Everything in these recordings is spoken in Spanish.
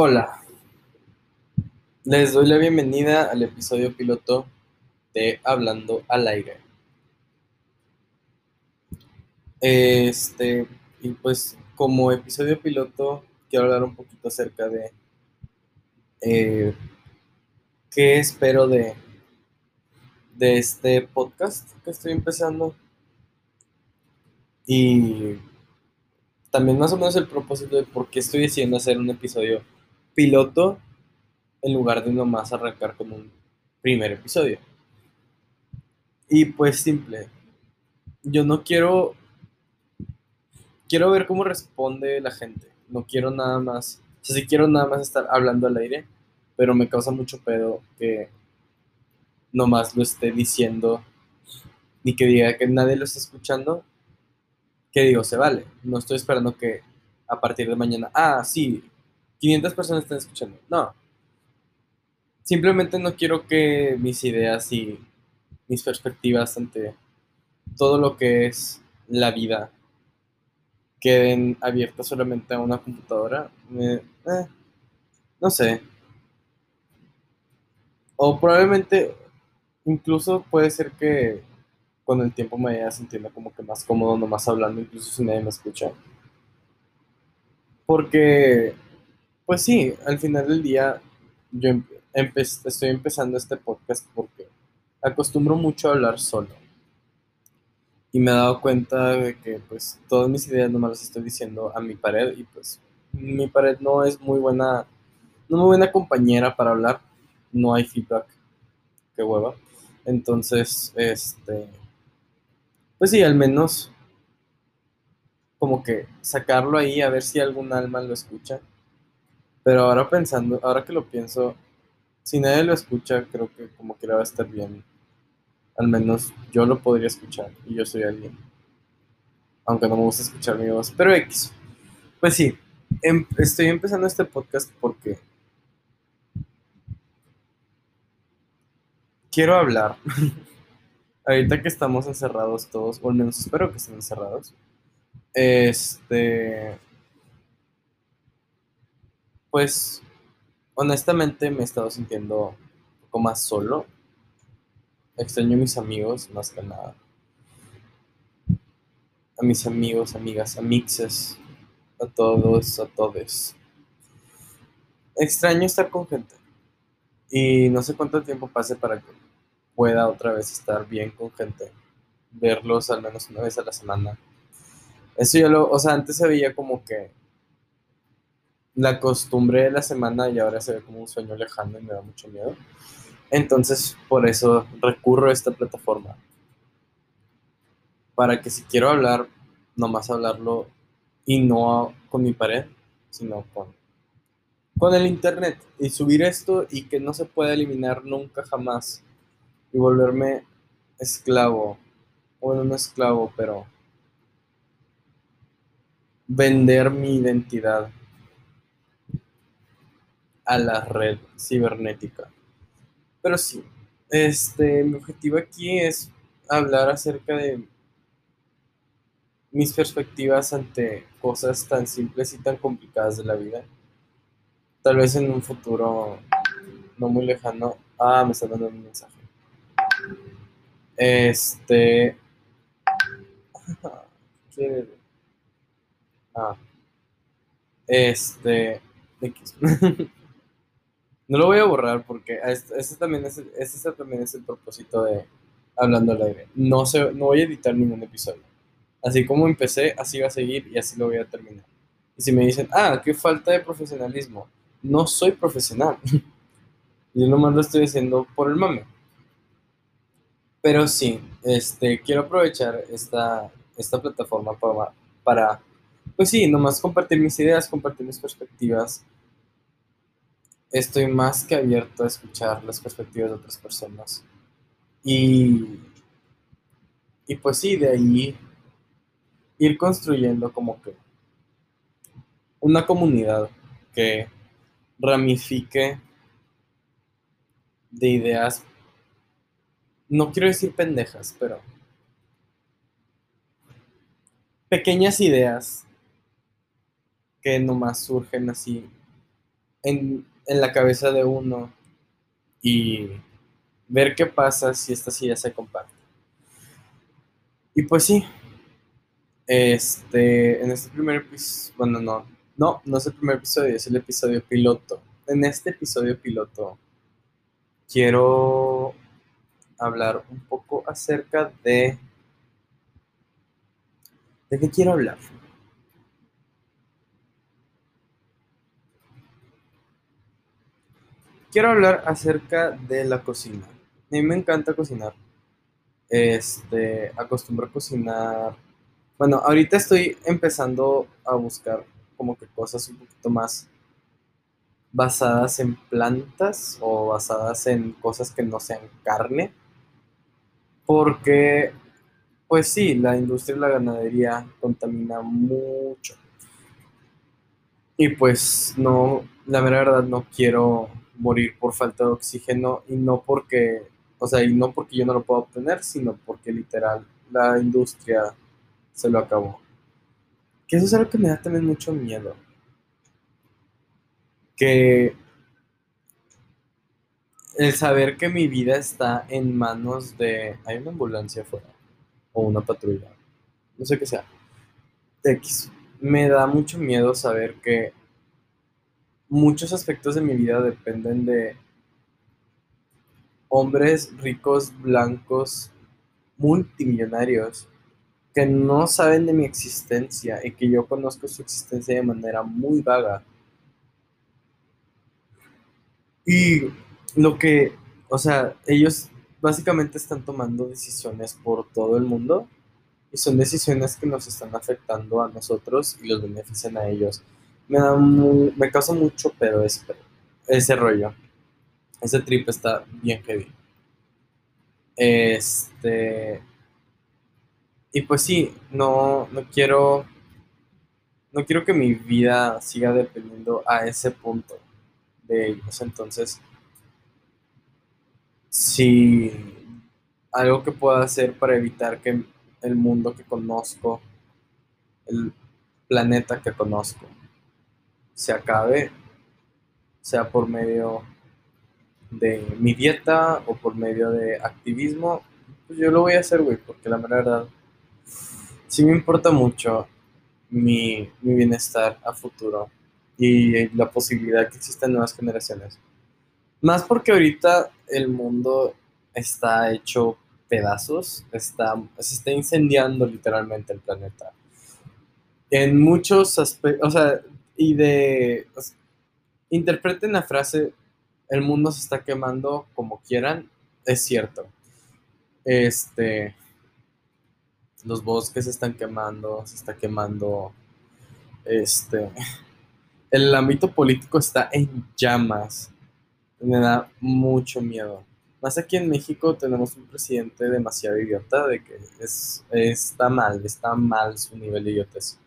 Hola, les doy la bienvenida al episodio piloto de Hablando al aire. Este, y pues como episodio piloto quiero hablar un poquito acerca de eh, qué espero de, de este podcast que estoy empezando y también más o menos el propósito de por qué estoy decidiendo hacer un episodio piloto en lugar de nomás arrancar con un primer episodio. Y pues simple, yo no quiero, quiero ver cómo responde la gente, no quiero nada más, o sea, sí quiero nada más estar hablando al aire, pero me causa mucho pedo que nomás lo esté diciendo ni que diga que nadie lo está escuchando, que digo, se vale, no estoy esperando que a partir de mañana, ah, sí, 500 personas están escuchando. No. Simplemente no quiero que mis ideas y mis perspectivas ante todo lo que es la vida queden abiertas solamente a una computadora. Eh, no sé. O probablemente, incluso puede ser que con el tiempo me vaya sintiendo como que más cómodo nomás hablando, incluso si nadie me escucha. Porque pues sí, al final del día yo estoy empezando este podcast porque acostumbro mucho a hablar solo. Y me he dado cuenta de que pues todas mis ideas no me las estoy diciendo a mi pared y pues mi pared no es muy buena, no muy buena compañera para hablar. No hay feedback. Qué hueva. Entonces, este, pues sí, al menos como que sacarlo ahí a ver si algún alma lo escucha pero ahora pensando, ahora que lo pienso, si nadie lo escucha, creo que como que va a estar bien. Al menos yo lo podría escuchar y yo soy alguien. Aunque no me gusta escuchar mi voz. Pero X. Pues sí, em, estoy empezando este podcast porque quiero hablar. Ahorita que estamos encerrados todos, o al menos espero que estén encerrados. Este pues honestamente me he estado sintiendo un poco más solo. Extraño a mis amigos, más que nada. A mis amigos, amigas, amixes, a todos, a todos. Extraño estar con gente. Y no sé cuánto tiempo pase para que pueda otra vez estar bien con gente. Verlos al menos una vez a la semana. Eso ya lo, o sea, antes se como que la costumbre de la semana y ahora se ve como un sueño lejano y me da mucho miedo. Entonces, por eso recurro a esta plataforma. Para que si quiero hablar, nomás hablarlo y no con mi pared, sino con, con el internet. Y subir esto y que no se pueda eliminar nunca jamás. Y volverme esclavo. Bueno, no esclavo, pero vender mi identidad a la red cibernética. Pero sí, este, mi objetivo aquí es hablar acerca de mis perspectivas ante cosas tan simples y tan complicadas de la vida. Tal vez en un futuro no muy lejano. Ah, me está dando un mensaje. Este. ¿Qué Ah. Este. X. No lo voy a borrar porque ese también es, ese también es el propósito de Hablando al aire. No, se, no voy a editar ningún episodio. Así como empecé, así va a seguir y así lo voy a terminar. Y si me dicen, ah, qué falta de profesionalismo. No soy profesional. Yo nomás lo estoy diciendo por el mame. Pero sí, este, quiero aprovechar esta, esta plataforma para, para, pues sí, nomás compartir mis ideas, compartir mis perspectivas estoy más que abierto a escuchar las perspectivas de otras personas. Y, y pues sí, de ahí ir construyendo como que una comunidad que ramifique de ideas, no quiero decir pendejas, pero pequeñas ideas que nomás surgen así en, en la cabeza de uno y ver qué pasa si esta silla se comparte. Y pues sí, este, en este primer episodio, bueno, no, no, no es el primer episodio, es el episodio piloto. En este episodio piloto quiero hablar un poco acerca de... ¿De qué quiero hablar? Quiero hablar acerca de la cocina. A mí me encanta cocinar. Este, acostumbro a cocinar. Bueno, ahorita estoy empezando a buscar como que cosas un poquito más basadas en plantas o basadas en cosas que no sean carne. Porque, pues sí, la industria de la ganadería contamina mucho. Y pues no, la mera verdad no quiero morir por falta de oxígeno y no porque, o sea, y no porque yo no lo pueda obtener, sino porque literal la industria se lo acabó. Que eso es algo que me da también mucho miedo. Que el saber que mi vida está en manos de... Hay una ambulancia afuera. O una patrulla. No sé qué sea. X. Me da mucho miedo saber que muchos aspectos de mi vida dependen de hombres ricos, blancos, multimillonarios, que no saben de mi existencia y que yo conozco su existencia de manera muy vaga. Y lo que, o sea, ellos básicamente están tomando decisiones por todo el mundo y son decisiones que nos están afectando a nosotros y los benefician a ellos. Me da me causa mucho pero ese, ese rollo. Ese trip está bien heavy. Este. Y pues sí, no, no quiero. No quiero que mi vida siga dependiendo a ese punto de ellos. Entonces, si algo que pueda hacer para evitar que el mundo que conozco, el planeta que conozco, se acabe, sea por medio de mi dieta o por medio de activismo, pues yo lo voy a hacer, güey, porque la verdad sí me importa mucho mi, mi bienestar a futuro y la posibilidad que existan nuevas generaciones. Más porque ahorita el mundo está hecho pedazos, está, se está incendiando literalmente el planeta. En muchos aspectos, o sea, y de... interpreten la frase, el mundo se está quemando como quieran, es cierto. Este... Los bosques se están quemando, se está quemando... Este... El ámbito político está en llamas. Me da mucho miedo. Más aquí en México tenemos un presidente demasiado idiota de que es, está mal, está mal su nivel de idiotez.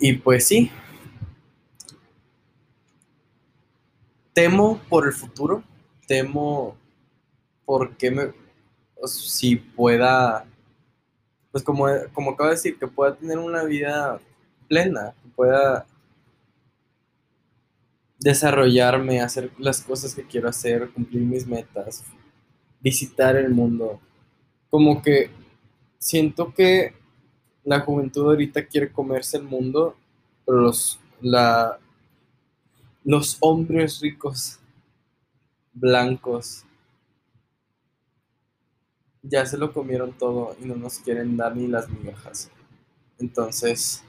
Y pues sí. Temo por el futuro. Temo porque me. Si pueda. Pues como, como acabo de decir, que pueda tener una vida plena. Que pueda desarrollarme, hacer las cosas que quiero hacer, cumplir mis metas, visitar el mundo. Como que siento que la juventud ahorita quiere comerse el mundo, pero los, la, los hombres ricos, blancos, ya se lo comieron todo y no nos quieren dar ni las migajas. Entonces,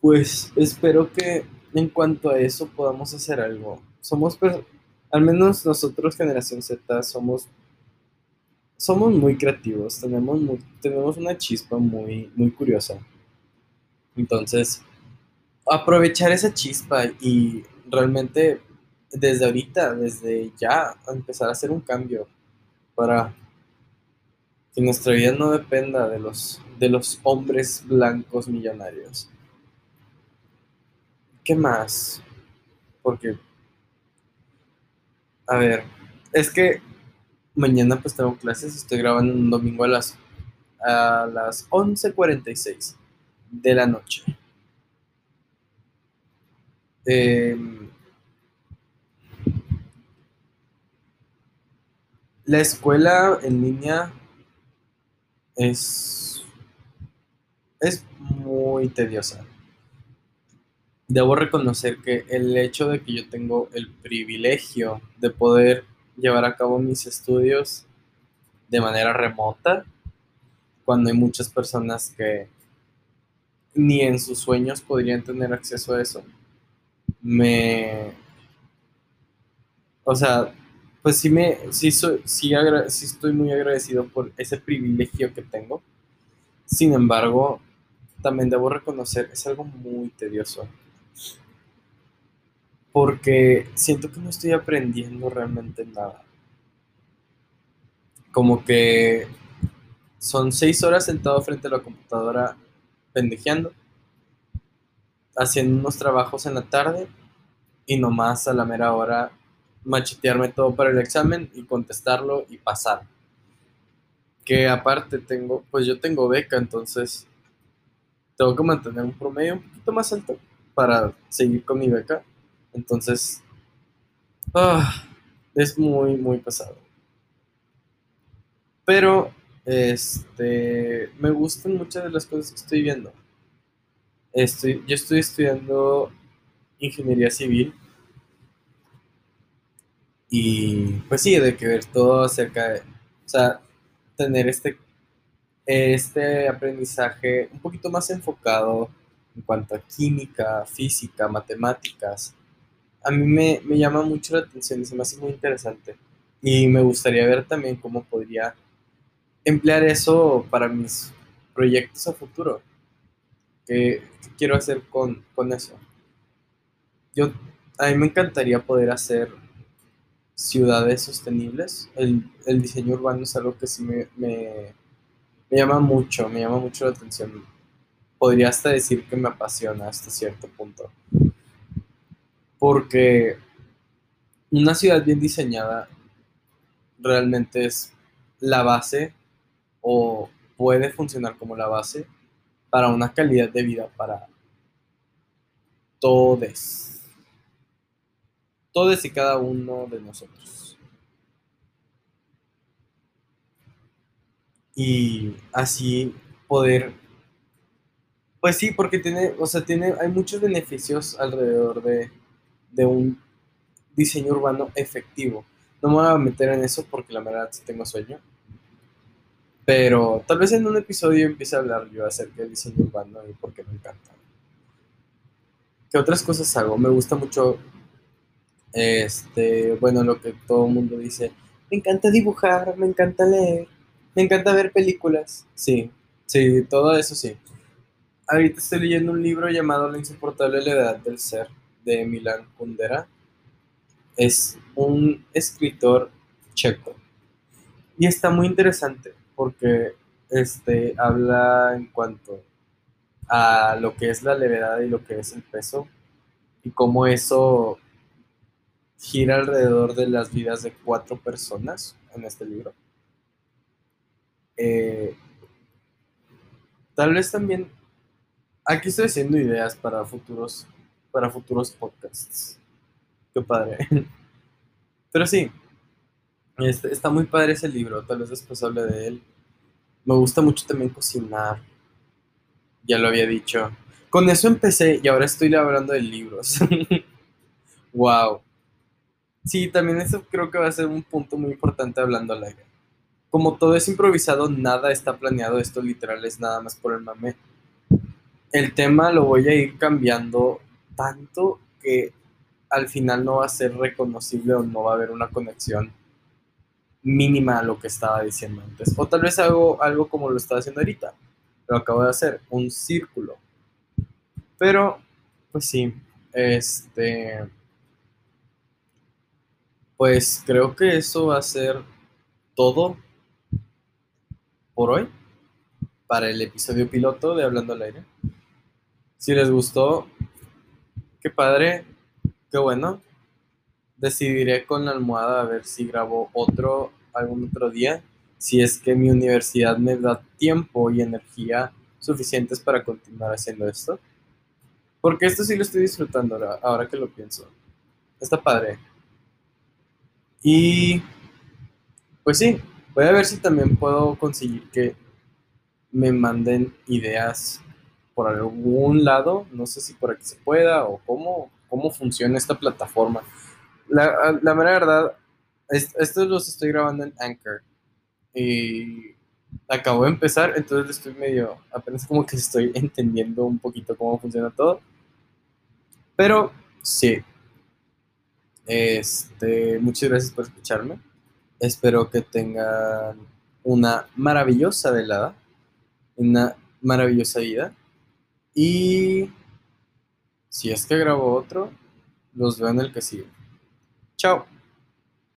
pues espero que en cuanto a eso podamos hacer algo. Somos, al menos nosotros, generación Z, somos somos muy creativos, tenemos, tenemos una chispa muy, muy curiosa. Entonces, aprovechar esa chispa y realmente desde ahorita, desde ya, empezar a hacer un cambio para que nuestra vida no dependa de los, de los hombres blancos millonarios. ¿Qué más? Porque, a ver, es que mañana pues tengo clases, estoy grabando un domingo a las, a las 11.46 de la noche. Em, la escuela en línea es, es muy tediosa. Debo reconocer que el hecho de que yo tengo el privilegio de poder llevar a cabo mis estudios de manera remota, cuando hay muchas personas que ni en sus sueños podrían tener acceso a eso, me... O sea, pues sí me, sí, soy, sí, estoy muy agradecido por ese privilegio que tengo. Sin embargo, también debo reconocer, es algo muy tedioso. Porque siento que no estoy aprendiendo realmente nada. Como que son seis horas sentado frente a la computadora pendejeando, haciendo unos trabajos en la tarde y nomás a la mera hora machetearme todo para el examen y contestarlo y pasar. Que aparte tengo, pues yo tengo beca, entonces tengo que mantener un promedio un poquito más alto para seguir con mi beca. Entonces, ah, es muy, muy pesado. Pero, este, me gustan muchas de las cosas que estoy viendo. Estoy, yo estoy estudiando ingeniería civil y pues sí, de que ver todo acerca de, o sea, tener este, este aprendizaje un poquito más enfocado en cuanto a química, física, matemáticas, a mí me, me llama mucho la atención y se me hace muy interesante. Y me gustaría ver también cómo podría emplear eso para mis proyectos a futuro. ¿Qué, quiero hacer con, con, eso? Yo, a mí me encantaría poder hacer ciudades sostenibles. El, el diseño urbano es algo que sí me, me, me, llama mucho, me llama mucho la atención. Podría hasta decir que me apasiona hasta cierto punto. Porque una ciudad bien diseñada realmente es la base o puede funcionar como la base para una calidad de vida para todos. Todos y cada uno de nosotros. Y así poder pues sí, porque tiene, o sea, tiene, hay muchos beneficios alrededor de, de un diseño urbano efectivo. No me voy a meter en eso porque la verdad sí tengo sueño. Pero tal vez en un episodio empiece a hablar yo acerca del diseño urbano y por qué me encanta. ¿Qué otras cosas hago? Me gusta mucho, este, bueno, lo que todo el mundo dice. Me encanta dibujar, me encanta leer, me encanta ver películas. Sí, sí, todo eso sí. Ahorita estoy leyendo un libro llamado La insoportable levedad del ser de Milan Kundera. Es un escritor checo. Y está muy interesante porque este, habla en cuanto a lo que es la levedad y lo que es el peso y cómo eso gira alrededor de las vidas de cuatro personas en este libro. Eh, tal vez también aquí estoy haciendo ideas para futuros para futuros podcasts. Qué padre. Pero sí, este, está muy padre ese libro, tal vez después hable de él. Me gusta mucho también cocinar, ya lo había dicho. Con eso empecé y ahora estoy hablando de libros. wow. Sí, también eso creo que va a ser un punto muy importante hablando al aire. Como todo es improvisado, nada está planeado, esto literal es nada más por el mame. El tema lo voy a ir cambiando tanto que al final no va a ser reconocible o no va a haber una conexión mínima a lo que estaba diciendo antes. O tal vez hago algo como lo estaba haciendo ahorita. Lo acabo de hacer, un círculo. Pero, pues sí, este... Pues creo que eso va a ser todo por hoy para el episodio piloto de Hablando al Aire. Si les gustó, Qué padre, qué bueno. Decidiré con la almohada a ver si grabo otro algún otro día, si es que mi universidad me da tiempo y energía suficientes para continuar haciendo esto. Porque esto sí lo estoy disfrutando ahora, ahora que lo pienso. Está padre. Y pues sí, voy a ver si también puedo conseguir que me manden ideas por algún lado. No sé si por aquí se pueda o cómo, cómo funciona esta plataforma. La, la mera verdad, estos los estoy grabando en Anchor. Y acabo de empezar, entonces estoy medio, apenas como que estoy entendiendo un poquito cómo funciona todo. Pero sí. Este, muchas gracias por escucharme. Espero que tengan una maravillosa velada, una maravillosa vida. Y si es que grabo otro, los veo en el que sigue. Chao.